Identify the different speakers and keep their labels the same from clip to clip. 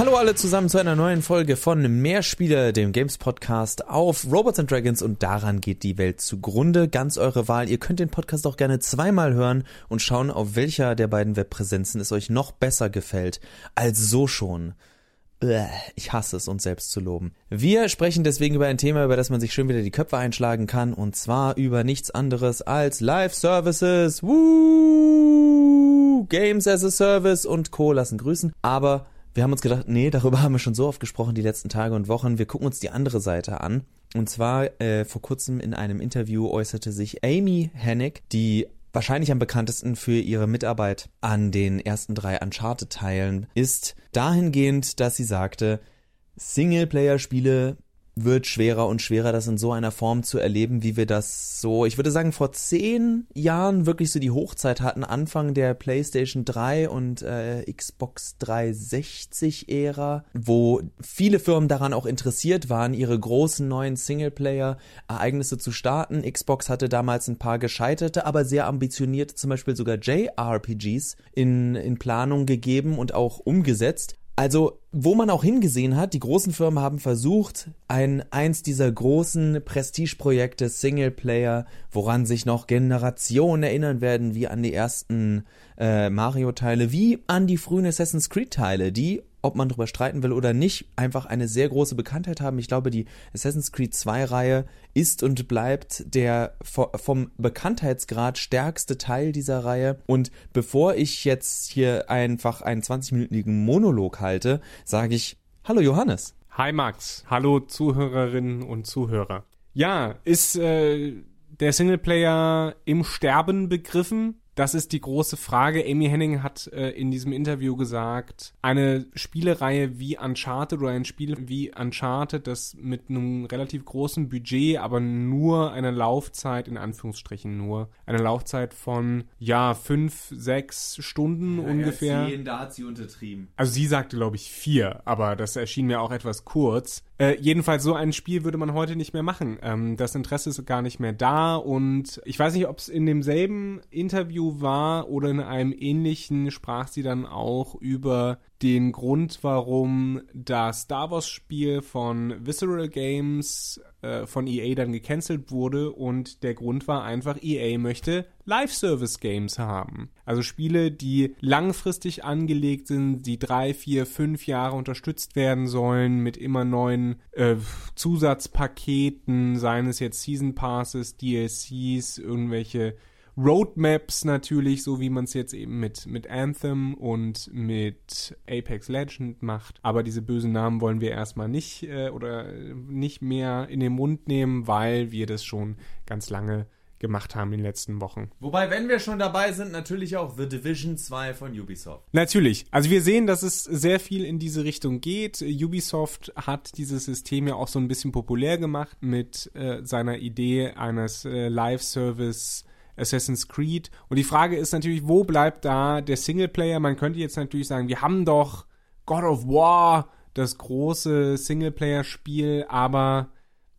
Speaker 1: Hallo alle zusammen zu einer neuen Folge von Mehrspieler, dem Games Podcast auf Robots and Dragons und daran geht die Welt zugrunde. Ganz eure Wahl. Ihr könnt den Podcast auch gerne zweimal hören und schauen, auf welcher der beiden Webpräsenzen es euch noch besser gefällt als so schon. Ich hasse es, uns selbst zu loben. Wir sprechen deswegen über ein Thema, über das man sich schön wieder die Köpfe einschlagen kann, und zwar über nichts anderes als Live-Services. Woo! Games as a Service und Co. lassen grüßen. Aber wir haben uns gedacht, nee, darüber haben wir schon so oft gesprochen die letzten Tage und Wochen. Wir gucken uns die andere Seite an. Und zwar äh, vor kurzem in einem Interview äußerte sich Amy Hennig, die wahrscheinlich am bekanntesten für ihre Mitarbeit an den ersten drei Uncharted-Teilen ist, dahingehend, dass sie sagte, Singleplayer-Spiele wird schwerer und schwerer, das in so einer Form zu erleben, wie wir das so, ich würde sagen, vor zehn Jahren wirklich so die Hochzeit hatten, Anfang der PlayStation 3 und äh, Xbox 360-Ära, wo viele Firmen daran auch interessiert waren, ihre großen neuen Singleplayer-Ereignisse zu starten. Xbox hatte damals ein paar gescheiterte, aber sehr ambitionierte, zum Beispiel sogar JRPGs in, in Planung gegeben und auch umgesetzt. Also, wo man auch hingesehen hat, die großen Firmen haben versucht, ein eins dieser großen Prestigeprojekte Singleplayer, woran sich noch Generationen erinnern werden, wie an die ersten äh, Mario-Teile, wie an die frühen Assassin's Creed-Teile, die ob man darüber streiten will oder nicht, einfach eine sehr große Bekanntheit haben. Ich glaube, die Assassin's Creed 2 Reihe ist und bleibt der vom Bekanntheitsgrad stärkste Teil dieser Reihe. Und bevor ich jetzt hier einfach einen 20-minütigen Monolog halte, sage ich Hallo Johannes.
Speaker 2: Hi Max. Hallo Zuhörerinnen und Zuhörer. Ja, ist äh, der Singleplayer im Sterben begriffen? Das ist die große Frage. Amy Henning hat äh, in diesem Interview gesagt, eine Spielereihe wie Uncharted oder ein Spiel wie Uncharted, das mit einem relativ großen Budget, aber nur eine Laufzeit, in Anführungsstrichen nur, eine Laufzeit von, ja, fünf, sechs Stunden ja, ungefähr.
Speaker 1: Zehn, da hat sie untertrieben.
Speaker 2: Also sie sagte, glaube ich, vier, aber das erschien mir auch etwas kurz. Äh, jedenfalls so ein Spiel würde man heute nicht mehr machen. Ähm, das Interesse ist gar nicht mehr da und ich weiß nicht, ob es in demselben Interview war oder in einem ähnlichen sprach sie dann auch über den Grund, warum das Star Wars Spiel von Visceral Games äh, von EA dann gecancelt wurde und der Grund war einfach, EA möchte Live-Service-Games haben. Also Spiele, die langfristig angelegt sind, die drei, vier, fünf Jahre unterstützt werden sollen mit immer neuen äh, Zusatzpaketen, seien es jetzt Season Passes, DLCs, irgendwelche Roadmaps natürlich, so wie man es jetzt eben mit, mit Anthem und mit Apex Legend macht. Aber diese bösen Namen wollen wir erstmal nicht äh, oder nicht mehr in den Mund nehmen, weil wir das schon ganz lange gemacht haben in den letzten Wochen.
Speaker 1: Wobei, wenn wir schon dabei sind, natürlich auch The Division 2 von Ubisoft.
Speaker 2: Natürlich. Also wir sehen, dass es sehr viel in diese Richtung geht. Ubisoft hat dieses System ja auch so ein bisschen populär gemacht mit äh, seiner Idee eines äh, Live-Service Assassin's Creed. Und die Frage ist natürlich, wo bleibt da der Singleplayer? Man könnte jetzt natürlich sagen, wir haben doch God of War, das große Singleplayer-Spiel, aber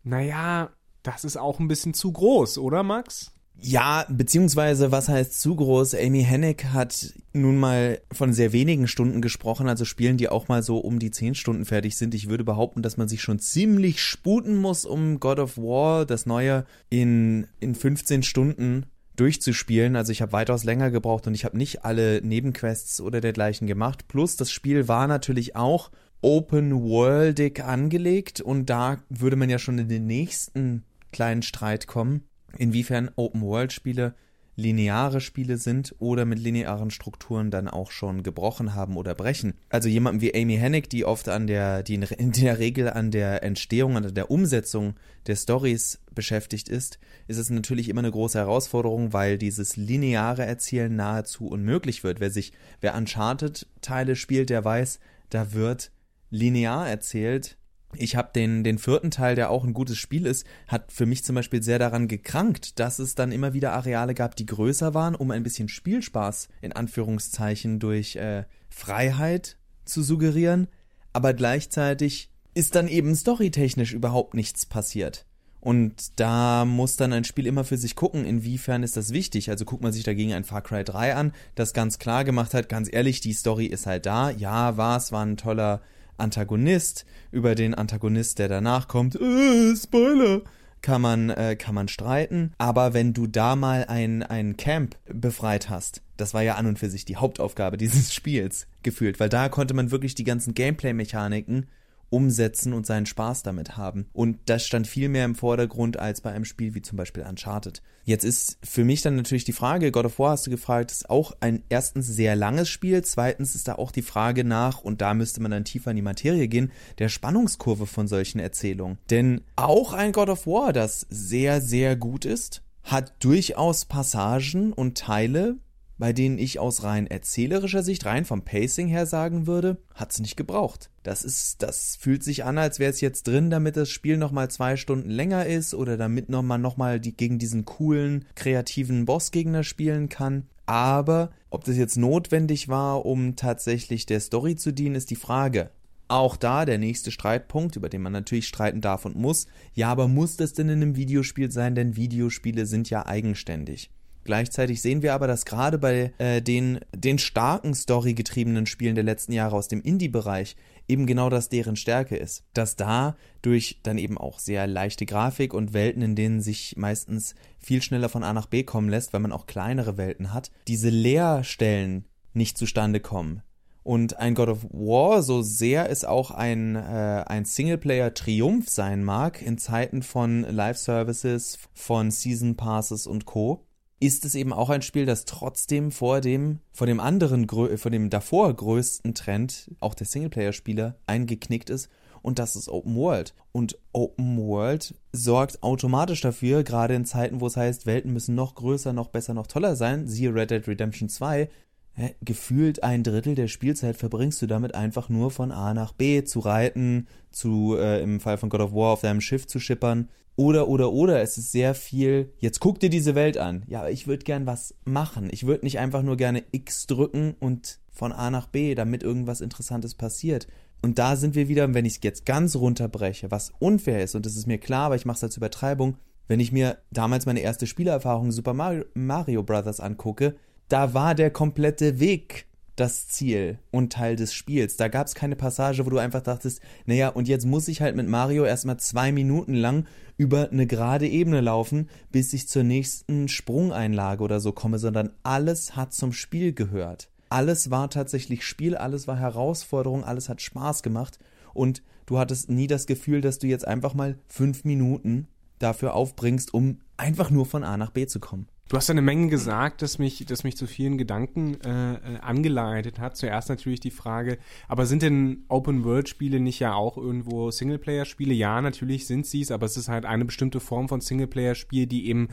Speaker 2: naja, das ist auch ein bisschen zu groß, oder Max?
Speaker 1: Ja, beziehungsweise was heißt zu groß? Amy Hennig hat nun mal von sehr wenigen Stunden gesprochen, also Spielen, die auch mal so um die 10 Stunden fertig sind. Ich würde behaupten, dass man sich schon ziemlich sputen muss, um God of War, das neue, in, in 15 Stunden durchzuspielen. Also ich habe weitaus länger gebraucht und ich habe nicht alle Nebenquests oder dergleichen gemacht. Plus das Spiel war natürlich auch open worldig angelegt und da würde man ja schon in den nächsten kleinen Streit kommen, inwiefern Open World Spiele lineare Spiele sind oder mit linearen Strukturen dann auch schon gebrochen haben oder brechen. Also jemandem wie Amy Hennig, die oft an der, die in der Regel an der Entstehung, an der Umsetzung der Stories beschäftigt ist, ist es natürlich immer eine große Herausforderung, weil dieses lineare Erzählen nahezu unmöglich wird. Wer sich, wer Uncharted-Teile spielt, der weiß, da wird linear erzählt, ich habe den, den vierten Teil, der auch ein gutes Spiel ist, hat für mich zum Beispiel sehr daran gekrankt, dass es dann immer wieder Areale gab, die größer waren, um ein bisschen Spielspaß in Anführungszeichen durch äh, Freiheit zu suggerieren, aber gleichzeitig ist dann eben storytechnisch überhaupt nichts passiert. Und da muss dann ein Spiel immer für sich gucken, inwiefern ist das wichtig. Also guckt man sich dagegen ein Far Cry 3 an, das ganz klar gemacht hat, ganz ehrlich, die Story ist halt da. Ja, war es, war ein toller Antagonist, über den Antagonist, der danach kommt, äh, Spoiler, kann man, äh, kann man streiten. Aber wenn du da mal ein, ein Camp befreit hast, das war ja an und für sich die Hauptaufgabe dieses Spiels gefühlt, weil da konnte man wirklich die ganzen Gameplay-Mechaniken umsetzen und seinen Spaß damit haben. Und das stand viel mehr im Vordergrund als bei einem Spiel wie zum Beispiel Uncharted. Jetzt ist für mich dann natürlich die Frage, God of War hast du gefragt, ist auch ein erstens sehr langes Spiel, zweitens ist da auch die Frage nach, und da müsste man dann tiefer in die Materie gehen, der Spannungskurve von solchen Erzählungen. Denn auch ein God of War, das sehr, sehr gut ist, hat durchaus Passagen und Teile, bei denen ich aus rein erzählerischer Sicht, rein vom Pacing her sagen würde, hat's nicht gebraucht. Das ist, das fühlt sich an, als wäre es jetzt drin, damit das Spiel nochmal zwei Stunden länger ist oder damit noch man nochmal die, gegen diesen coolen, kreativen Bossgegner spielen kann. Aber ob das jetzt notwendig war, um tatsächlich der Story zu dienen, ist die Frage. Auch da der nächste Streitpunkt, über den man natürlich streiten darf und muss. Ja, aber muss das denn in einem Videospiel sein? Denn Videospiele sind ja eigenständig. Gleichzeitig sehen wir aber, dass gerade bei äh, den, den starken storygetriebenen Spielen der letzten Jahre aus dem Indie-Bereich eben genau das deren Stärke ist. Dass da durch dann eben auch sehr leichte Grafik und Welten, in denen sich meistens viel schneller von A nach B kommen lässt, weil man auch kleinere Welten hat, diese Leerstellen nicht zustande kommen. Und ein God of War, so sehr es auch ein, äh, ein Singleplayer-Triumph sein mag, in Zeiten von Live-Services, von Season Passes und Co., ist es eben auch ein Spiel, das trotzdem vor dem, vor dem anderen, vor dem davor größten Trend, auch der Singleplayer-Spieler, eingeknickt ist. Und das ist Open World. Und Open World sorgt automatisch dafür, gerade in Zeiten, wo es heißt, Welten müssen noch größer, noch besser, noch toller sein, siehe Red Dead Redemption 2, Hä, gefühlt ein Drittel der Spielzeit verbringst du damit einfach nur von A nach B zu reiten, zu äh, im Fall von God of War auf deinem Schiff zu schippern oder, oder, oder, es ist sehr viel, jetzt guck dir diese Welt an. Ja, ich würde gern was machen. Ich würde nicht einfach nur gerne X drücken und von A nach B, damit irgendwas Interessantes passiert. Und da sind wir wieder, wenn ich es jetzt ganz runterbreche, was unfair ist, und das ist mir klar, aber ich mache es als Übertreibung, wenn ich mir damals meine erste Spielerfahrung Super Mario, Mario Brothers angucke, da war der komplette Weg das Ziel und Teil des Spiels. Da gab es keine Passage, wo du einfach dachtest, naja, und jetzt muss ich halt mit Mario erstmal zwei Minuten lang über eine gerade Ebene laufen, bis ich zur nächsten Sprungeinlage oder so komme, sondern alles hat zum Spiel gehört. Alles war tatsächlich Spiel, alles war Herausforderung, alles hat Spaß gemacht und du hattest nie das Gefühl, dass du jetzt einfach mal fünf Minuten dafür aufbringst, um einfach nur von A nach B zu kommen.
Speaker 2: Du hast eine Menge gesagt, das mich, das mich zu vielen Gedanken äh, äh, angeleitet hat. Zuerst natürlich die Frage, aber sind denn Open-World-Spiele nicht ja auch irgendwo Singleplayer-Spiele? Ja, natürlich sind sie es, aber es ist halt eine bestimmte Form von Singleplayer-Spiel, die eben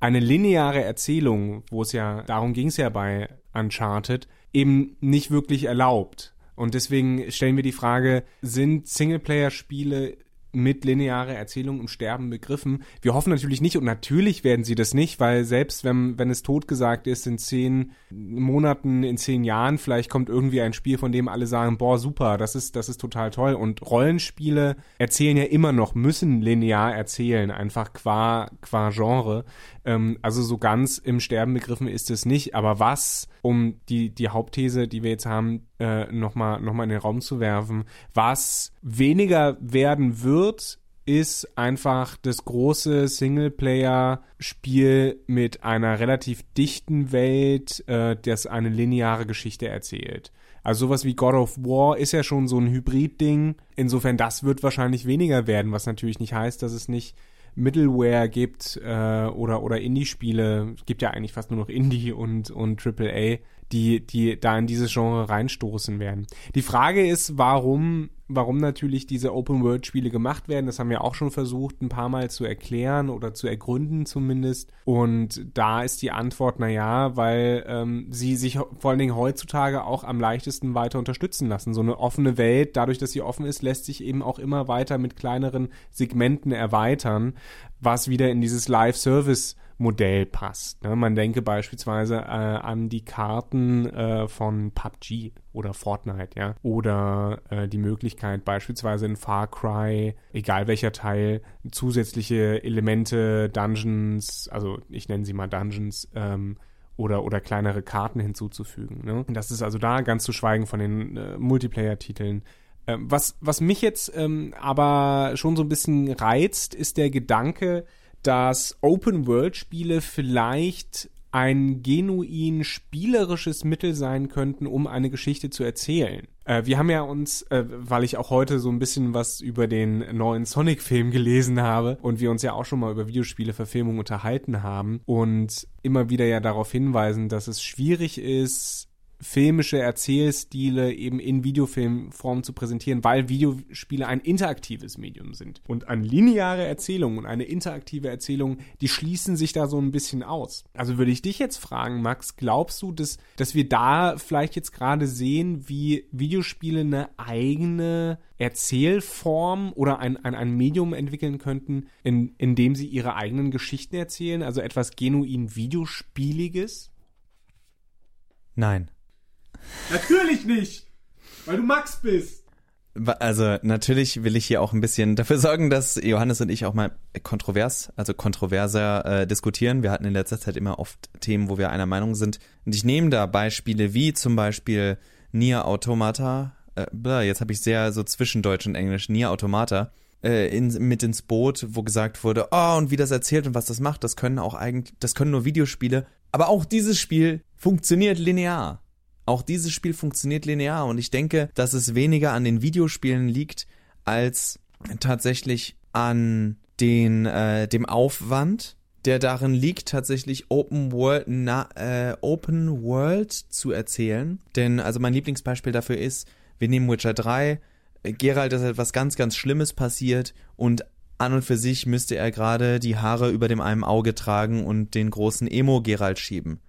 Speaker 2: eine lineare Erzählung, wo es ja, darum ging es ja bei Uncharted, eben nicht wirklich erlaubt. Und deswegen stellen wir die Frage, sind Singleplayer-Spiele mit lineare Erzählung im Sterben begriffen. Wir hoffen natürlich nicht und natürlich werden sie das nicht, weil selbst wenn, wenn es totgesagt ist, in zehn Monaten, in zehn Jahren, vielleicht kommt irgendwie ein Spiel, von dem alle sagen, boah, super, das ist, das ist total toll. Und Rollenspiele erzählen ja immer noch, müssen linear erzählen, einfach qua, qua Genre. Ähm, also so ganz im Sterben begriffen ist es nicht. Aber was, um die, die Hauptthese, die wir jetzt haben, äh, nochmal noch mal in den Raum zu werfen, was weniger werden wird, ist einfach das große Singleplayer-Spiel mit einer relativ dichten Welt, äh, das eine lineare Geschichte erzählt. Also sowas wie God of War ist ja schon so ein Hybrid-Ding. Insofern, das wird wahrscheinlich weniger werden, was natürlich nicht heißt, dass es nicht Middleware gibt äh, oder oder Indie-Spiele, es gibt ja eigentlich fast nur noch Indie und und AAA, die die da in dieses Genre reinstoßen werden. Die Frage ist, warum warum natürlich diese Open-World-Spiele gemacht werden. Das haben wir auch schon versucht, ein paar Mal zu erklären oder zu ergründen zumindest. Und da ist die Antwort, naja, weil ähm, sie sich vor allen Dingen heutzutage auch am leichtesten weiter unterstützen lassen. So eine offene Welt, dadurch, dass sie offen ist, lässt sich eben auch immer weiter mit kleineren Segmenten erweitern, was wieder in dieses Live-Service Modell passt. Ne? Man denke beispielsweise äh, an die Karten äh, von PUBG oder Fortnite, ja, oder äh, die Möglichkeit beispielsweise in Far Cry, egal welcher Teil, zusätzliche Elemente, Dungeons, also ich nenne sie mal Dungeons, ähm, oder, oder kleinere Karten hinzuzufügen. Ne? Das ist also da, ganz zu schweigen von den äh, Multiplayer-Titeln, was, was mich jetzt ähm, aber schon so ein bisschen reizt, ist der Gedanke, dass Open-World-Spiele vielleicht ein genuin spielerisches Mittel sein könnten, um eine Geschichte zu erzählen. Äh, wir haben ja uns, äh, weil ich auch heute so ein bisschen was über den neuen Sonic-Film gelesen habe und wir uns ja auch schon mal über Videospiele-Verfilmung unterhalten haben und immer wieder ja darauf hinweisen, dass es schwierig ist, filmische Erzählstile eben in Videofilmform zu präsentieren, weil Videospiele ein interaktives Medium sind. Und eine lineare Erzählung und eine interaktive Erzählung, die schließen sich da so ein bisschen aus. Also würde ich dich jetzt fragen, Max, glaubst du, dass, dass wir da vielleicht jetzt gerade sehen, wie Videospiele eine eigene Erzählform oder ein, ein, ein Medium entwickeln könnten, in, in dem sie ihre eigenen Geschichten erzählen, also etwas genuin Videospieliges?
Speaker 1: Nein.
Speaker 2: Natürlich nicht, weil du Max bist.
Speaker 1: Also natürlich will ich hier auch ein bisschen dafür sorgen, dass Johannes und ich auch mal kontrovers, also kontroverser äh, diskutieren. Wir hatten in letzter Zeit immer oft Themen, wo wir einer Meinung sind. Und ich nehme da Beispiele wie zum Beispiel Nier Automata. Äh, jetzt habe ich sehr so zwischendeutsch und Englisch. Nier Automata äh, in, mit ins Boot, wo gesagt wurde, oh, und wie das erzählt und was das macht, das können auch eigentlich, das können nur Videospiele. Aber auch dieses Spiel funktioniert linear. Auch dieses Spiel funktioniert linear und ich denke, dass es weniger an den Videospielen liegt als tatsächlich an den äh, dem Aufwand, der darin liegt, tatsächlich Open World na, äh, Open World zu erzählen. Denn also mein Lieblingsbeispiel dafür ist, wir nehmen Witcher 3, Geralt ist etwas ganz ganz Schlimmes passiert und an und für sich müsste er gerade die Haare über dem einen Auge tragen und den großen Emo Geralt schieben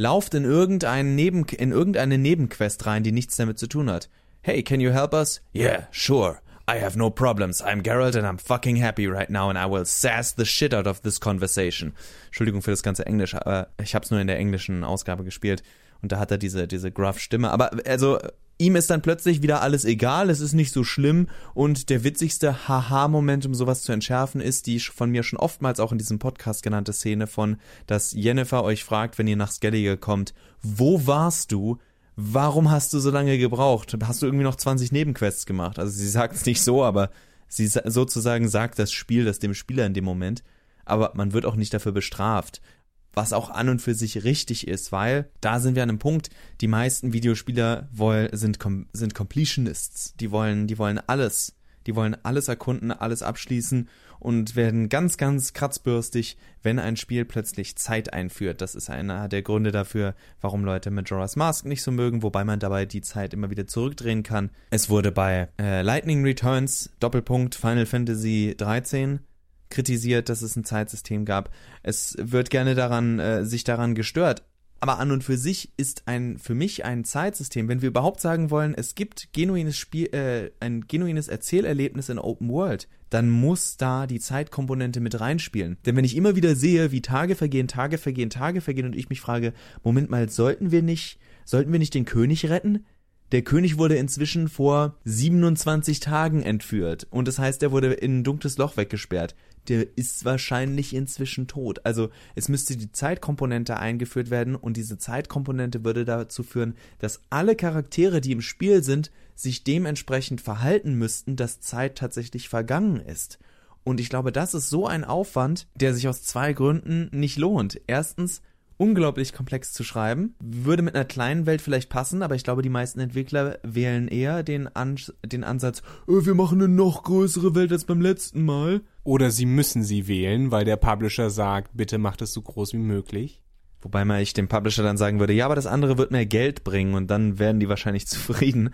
Speaker 1: lauft in irgendeinen Neben in irgendeine Nebenquest rein, die nichts damit zu tun hat. Hey, can you help us? Yeah, sure. I have no problems. I'm Geralt and I'm fucking happy right now and I will sass the shit out of this conversation. Entschuldigung für das ganze Englisch, aber ich habe es nur in der englischen Ausgabe gespielt und da hat er diese diese gruff Stimme, aber also ihm ist dann plötzlich wieder alles egal, es ist nicht so schlimm und der witzigste Haha-Moment, um sowas zu entschärfen, ist die von mir schon oftmals auch in diesem Podcast genannte Szene von, dass Jennifer euch fragt, wenn ihr nach Skellige kommt, wo warst du? Warum hast du so lange gebraucht? Hast du irgendwie noch 20 Nebenquests gemacht? Also sie sagt es nicht so, aber sie sozusagen sagt das Spiel das dem Spieler in dem Moment. Aber man wird auch nicht dafür bestraft was auch an und für sich richtig ist, weil da sind wir an einem Punkt, die meisten Videospieler wollen, sind, sind Completionists, die wollen, die wollen alles, die wollen alles erkunden, alles abschließen und werden ganz, ganz kratzbürstig, wenn ein Spiel plötzlich Zeit einführt. Das ist einer der Gründe dafür, warum Leute Majora's Mask nicht so mögen, wobei man dabei die Zeit immer wieder zurückdrehen kann. Es wurde bei äh, Lightning Returns, Doppelpunkt Final Fantasy 13 kritisiert, dass es ein Zeitsystem gab. Es wird gerne daran, äh, sich daran gestört. Aber an und für sich ist ein, für mich ein Zeitsystem, wenn wir überhaupt sagen wollen, es gibt genuines Spiel, äh, ein genuines Erzählerlebnis in Open World, dann muss da die Zeitkomponente mit reinspielen. Denn wenn ich immer wieder sehe, wie Tage vergehen, Tage vergehen, Tage vergehen und ich mich frage, Moment mal, sollten wir nicht, sollten wir nicht den König retten? Der König wurde inzwischen vor 27 Tagen entführt und das heißt, er wurde in ein dunkles Loch weggesperrt der ist wahrscheinlich inzwischen tot. Also es müsste die Zeitkomponente eingeführt werden und diese Zeitkomponente würde dazu führen, dass alle Charaktere, die im Spiel sind, sich dementsprechend verhalten müssten, dass Zeit tatsächlich vergangen ist. Und ich glaube, das ist so ein Aufwand, der sich aus zwei Gründen nicht lohnt. Erstens, unglaublich komplex zu schreiben. Würde mit einer kleinen Welt vielleicht passen, aber ich glaube, die meisten Entwickler wählen eher den, An den Ansatz, äh, wir machen eine noch größere Welt als beim letzten Mal.
Speaker 2: Oder sie müssen sie wählen, weil der Publisher sagt, bitte macht es so groß wie möglich.
Speaker 1: Wobei man ich dem Publisher dann sagen würde, ja, aber das andere wird mehr Geld bringen und dann werden die wahrscheinlich zufrieden.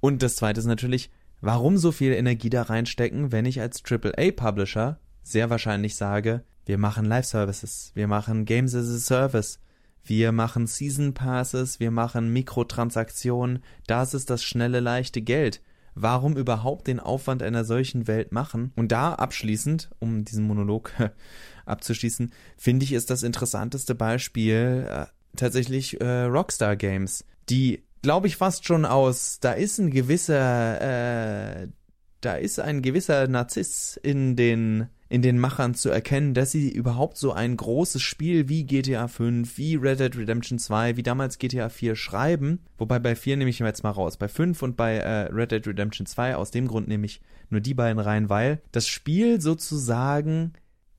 Speaker 1: Und das zweite ist natürlich, warum so viel Energie da reinstecken, wenn ich als AAA-Publisher sehr wahrscheinlich sage, wir machen Live-Services, wir machen Games as a Service, wir machen Season Passes, wir machen Mikrotransaktionen, das ist das schnelle, leichte Geld. Warum überhaupt den Aufwand einer solchen Welt machen? Und da abschließend, um diesen Monolog abzuschließen, finde ich, ist das interessanteste Beispiel äh, tatsächlich äh, Rockstar Games, die, glaube ich, fast schon aus, da ist ein gewisser, äh, da ist ein gewisser Narziss in den in den Machern zu erkennen, dass sie überhaupt so ein großes Spiel wie GTA 5, wie Red Dead Redemption 2, wie damals GTA 4 schreiben. Wobei bei 4 nehme ich jetzt mal raus. Bei 5 und bei äh, Red Dead Redemption 2, aus dem Grund nehme ich nur die beiden rein, weil das Spiel sozusagen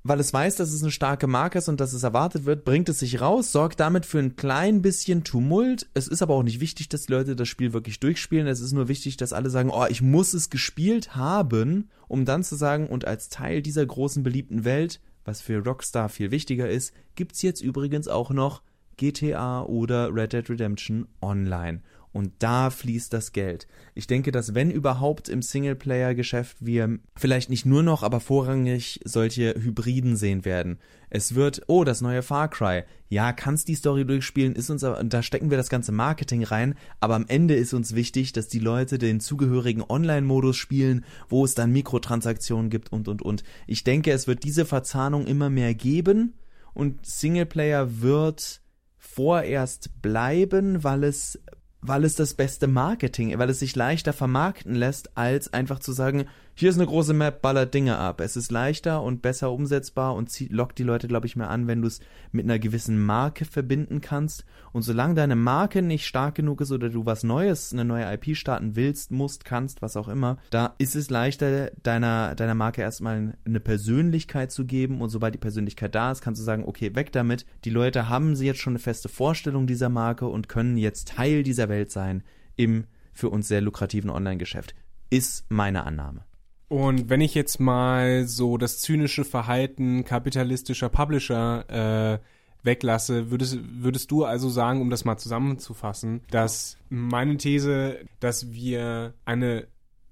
Speaker 1: weil es weiß, dass es eine starke Marke ist und dass es erwartet wird, bringt es sich raus, sorgt damit für ein klein bisschen Tumult. Es ist aber auch nicht wichtig, dass die Leute das Spiel wirklich durchspielen. Es ist nur wichtig, dass alle sagen, oh, ich muss es gespielt haben, um dann zu sagen, und als Teil dieser großen beliebten Welt, was für Rockstar viel wichtiger ist, gibt's jetzt übrigens auch noch GTA oder Red Dead Redemption Online. Und da fließt das Geld. Ich denke, dass wenn überhaupt im Singleplayer-Geschäft wir vielleicht nicht nur noch, aber vorrangig solche Hybriden sehen werden. Es wird, oh, das neue Far Cry. Ja, kannst die Story durchspielen, ist uns, da stecken wir das ganze Marketing rein, aber am Ende ist uns wichtig, dass die Leute den zugehörigen Online-Modus spielen, wo es dann Mikrotransaktionen gibt und, und, und. Ich denke, es wird diese Verzahnung immer mehr geben und Singleplayer wird vorerst bleiben, weil es weil es das beste Marketing, weil es sich leichter vermarkten lässt, als einfach zu sagen, hier ist eine große Map, ballert Dinge ab. Es ist leichter und besser umsetzbar und zieht, lockt die Leute, glaube ich, mehr an, wenn du es mit einer gewissen Marke verbinden kannst. Und solange deine Marke nicht stark genug ist oder du was Neues, eine neue IP starten willst, musst, kannst, was auch immer, da ist es leichter, deiner, deiner Marke erstmal eine Persönlichkeit zu geben. Und sobald die Persönlichkeit da ist, kannst du sagen, okay, weg damit. Die Leute haben sie jetzt schon eine feste Vorstellung dieser Marke und können jetzt Teil dieser Welt sein im für uns sehr lukrativen Online-Geschäft. Ist meine Annahme.
Speaker 2: Und wenn ich jetzt mal so das zynische Verhalten kapitalistischer Publisher äh, weglasse, würdest, würdest du also sagen, um das mal zusammenzufassen, dass meine These, dass wir eine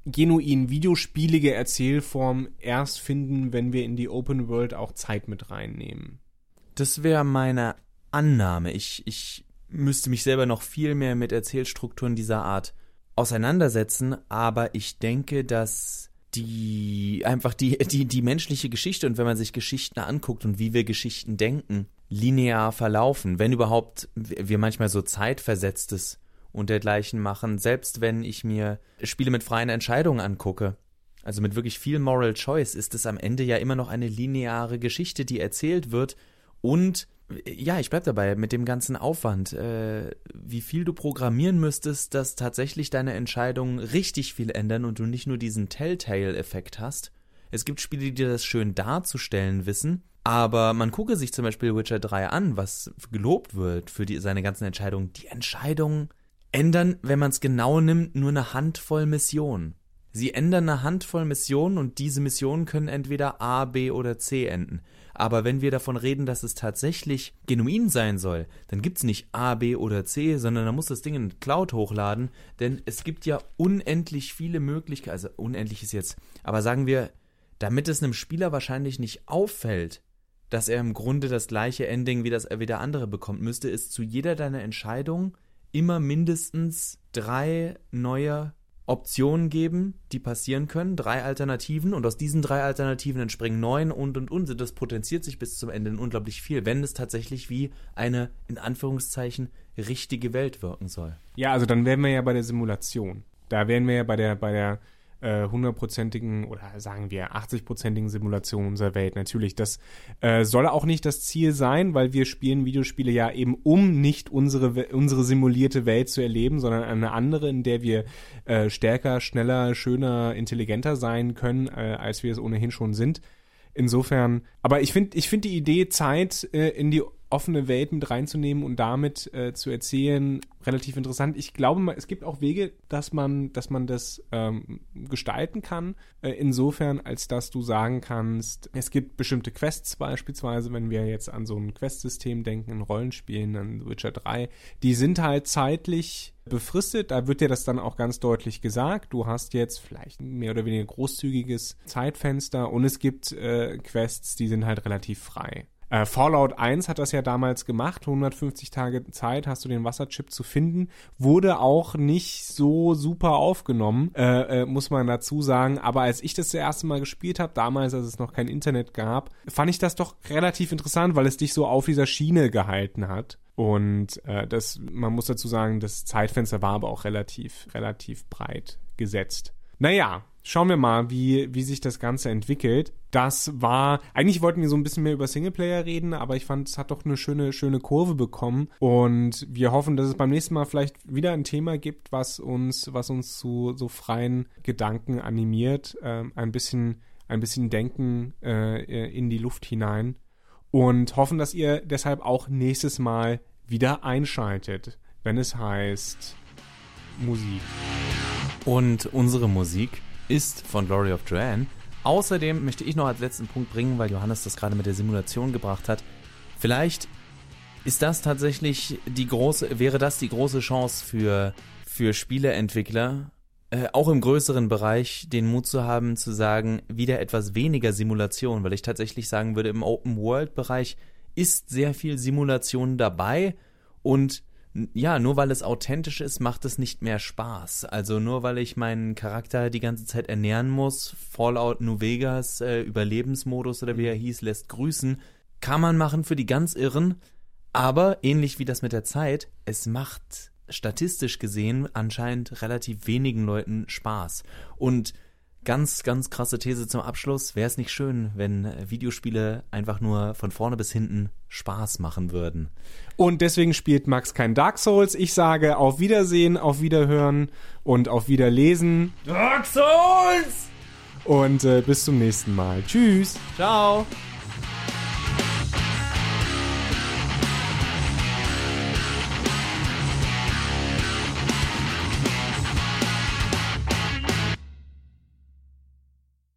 Speaker 2: genuin videospielige Erzählform erst finden, wenn wir in die Open World auch Zeit mit reinnehmen.
Speaker 1: Das wäre meine Annahme. Ich, ich müsste mich selber noch viel mehr mit Erzählstrukturen dieser Art auseinandersetzen, aber ich denke, dass die einfach die, die, die menschliche Geschichte und wenn man sich Geschichten anguckt und wie wir Geschichten denken, linear verlaufen, wenn überhaupt wir manchmal so zeitversetztes und dergleichen machen, selbst wenn ich mir Spiele mit freien Entscheidungen angucke, also mit wirklich viel Moral Choice, ist es am Ende ja immer noch eine lineare Geschichte, die erzählt wird und ja, ich bleib dabei mit dem ganzen Aufwand, äh, wie viel du programmieren müsstest, dass tatsächlich deine Entscheidungen richtig viel ändern und du nicht nur diesen Telltale-Effekt hast. Es gibt Spiele, die dir das schön darzustellen wissen, aber man gucke sich zum Beispiel Witcher 3 an, was gelobt wird für die, seine ganzen Entscheidungen. Die Entscheidungen ändern, wenn man es genau nimmt, nur eine Handvoll Missionen. Sie ändern eine Handvoll Missionen und diese Missionen können entweder A, B oder C enden. Aber wenn wir davon reden, dass es tatsächlich genuin sein soll, dann gibt es nicht A, B oder C, sondern da muss das Ding in Cloud hochladen, denn es gibt ja unendlich viele Möglichkeiten, also unendlich ist jetzt, aber sagen wir, damit es einem Spieler wahrscheinlich nicht auffällt, dass er im Grunde das gleiche Ending wie das wie der andere bekommt, müsste es zu jeder deiner Entscheidungen immer mindestens drei neue Optionen geben, die passieren können, drei Alternativen und aus diesen drei Alternativen entspringen neun und und und. Das potenziert sich bis zum Ende unglaublich viel, wenn es tatsächlich wie eine, in Anführungszeichen, richtige Welt wirken soll.
Speaker 2: Ja, also dann wären wir ja bei der Simulation. Da wären wir ja bei der, bei der äh, hundertprozentigen oder sagen wir 80-prozentigen Simulation unserer Welt. Natürlich, das äh, soll auch nicht das Ziel sein, weil wir spielen Videospiele ja eben, um nicht unsere, unsere simulierte Welt zu erleben, sondern eine andere, in der wir äh, stärker, schneller, schöner, intelligenter sein können, äh, als wir es ohnehin schon sind. Insofern, aber ich finde ich finde die Idee, Zeit äh, in die offene Welt mit reinzunehmen und damit äh, zu erzählen, relativ interessant. Ich glaube, es gibt auch Wege, dass man, dass man das ähm, gestalten kann. Äh, insofern, als dass du sagen kannst, es gibt bestimmte Quests beispielsweise, wenn wir jetzt an so ein Questsystem denken, in Rollenspielen, an Witcher 3, die sind halt zeitlich befristet. Da wird dir das dann auch ganz deutlich gesagt. Du hast jetzt vielleicht ein mehr oder weniger großzügiges Zeitfenster und es gibt äh, Quests, die sind halt relativ frei. Äh, Fallout 1 hat das ja damals gemacht, 150 Tage Zeit hast du den Wasserchip zu finden, wurde auch nicht so super aufgenommen, äh, äh, muss man dazu sagen, aber als ich das, das erste Mal gespielt habe, damals, als es noch kein Internet gab, fand ich das doch relativ interessant, weil es dich so auf dieser Schiene gehalten hat. Und äh, das, man muss dazu sagen, das Zeitfenster war aber auch relativ, relativ breit gesetzt. Naja, schauen wir mal, wie, wie sich das Ganze entwickelt. Das war, eigentlich wollten wir so ein bisschen mehr über Singleplayer reden, aber ich fand, es hat doch eine schöne, schöne Kurve bekommen. Und wir hoffen, dass es beim nächsten Mal vielleicht wieder ein Thema gibt, was uns, was uns zu so freien Gedanken animiert, ähm, ein bisschen, ein bisschen Denken äh, in die Luft hinein. Und hoffen, dass ihr deshalb auch nächstes Mal wieder einschaltet, wenn es heißt Musik.
Speaker 1: Und unsere Musik ist von Glory of Joanne. Außerdem möchte ich noch als letzten Punkt bringen, weil Johannes das gerade mit der Simulation gebracht hat. Vielleicht ist das tatsächlich die große, wäre das die große Chance für, für Spieleentwickler, äh, auch im größeren Bereich den Mut zu haben, zu sagen, wieder etwas weniger Simulation, weil ich tatsächlich sagen würde, im Open-World-Bereich ist sehr viel Simulation dabei und ja, nur weil es authentisch ist, macht es nicht mehr Spaß. Also nur weil ich meinen Charakter die ganze Zeit ernähren muss, Fallout New Vegas, äh, Überlebensmodus oder wie er hieß, lässt grüßen, kann man machen für die ganz Irren, aber ähnlich wie das mit der Zeit, es macht statistisch gesehen anscheinend relativ wenigen Leuten Spaß. Und ganz, ganz krasse These zum Abschluss. Wäre es nicht schön, wenn Videospiele einfach nur von vorne bis hinten Spaß machen würden?
Speaker 2: Und deswegen spielt Max kein Dark Souls. Ich sage auf Wiedersehen, auf Wiederhören und auf Wiederlesen.
Speaker 1: Dark Souls!
Speaker 2: Und äh, bis zum nächsten Mal. Tschüss.
Speaker 1: Ciao.